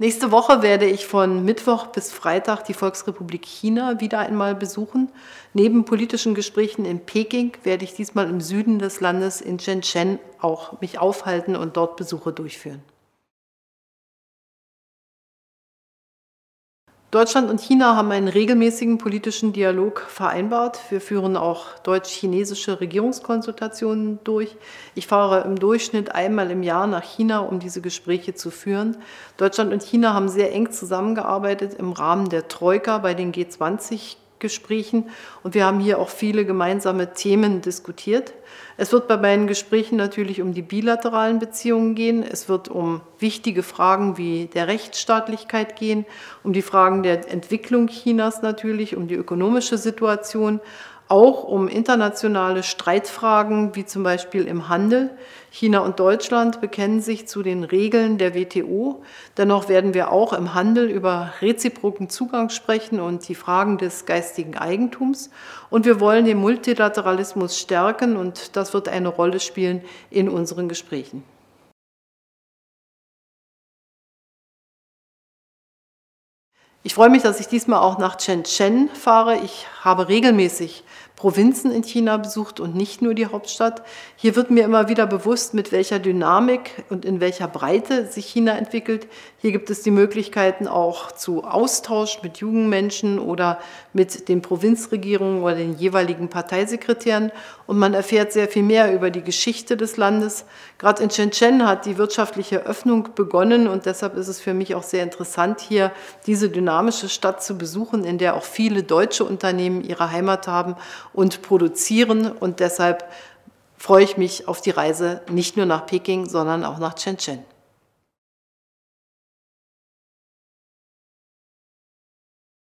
Nächste Woche werde ich von Mittwoch bis Freitag die Volksrepublik China wieder einmal besuchen. Neben politischen Gesprächen in Peking werde ich diesmal im Süden des Landes in Shenzhen auch mich aufhalten und dort Besuche durchführen. Deutschland und China haben einen regelmäßigen politischen Dialog vereinbart. Wir führen auch deutsch-chinesische Regierungskonsultationen durch. Ich fahre im Durchschnitt einmal im Jahr nach China, um diese Gespräche zu führen. Deutschland und China haben sehr eng zusammengearbeitet im Rahmen der Troika bei den G20 Gesprächen und wir haben hier auch viele gemeinsame Themen diskutiert. Es wird bei meinen Gesprächen natürlich um die bilateralen Beziehungen gehen. Es wird um wichtige Fragen wie der Rechtsstaatlichkeit gehen, um die Fragen der Entwicklung Chinas natürlich, um die ökonomische Situation, auch um internationale Streitfragen wie zum Beispiel im Handel. China und Deutschland bekennen sich zu den Regeln der WTO. Dennoch werden wir auch im Handel über reziproken Zugang sprechen und die Fragen des geistigen Eigentums. Und wir wollen den Multilateralismus stärken und das wird eine Rolle spielen in unseren Gesprächen. Ich freue mich, dass ich diesmal auch nach Shenzhen fahre. Ich habe regelmäßig Provinzen in China besucht und nicht nur die Hauptstadt. Hier wird mir immer wieder bewusst, mit welcher Dynamik und in welcher Breite sich China entwickelt. Hier gibt es die Möglichkeiten auch zu Austausch mit jungen Menschen oder mit den Provinzregierungen oder den jeweiligen Parteisekretären. Und man erfährt sehr viel mehr über die Geschichte des Landes. Gerade in Shenzhen hat die wirtschaftliche Öffnung begonnen und deshalb ist es für mich auch sehr interessant, hier diese dynamische Stadt zu besuchen, in der auch viele deutsche Unternehmen ihre Heimat haben und produzieren. Und deshalb freue ich mich auf die Reise nicht nur nach Peking, sondern auch nach Shenzhen.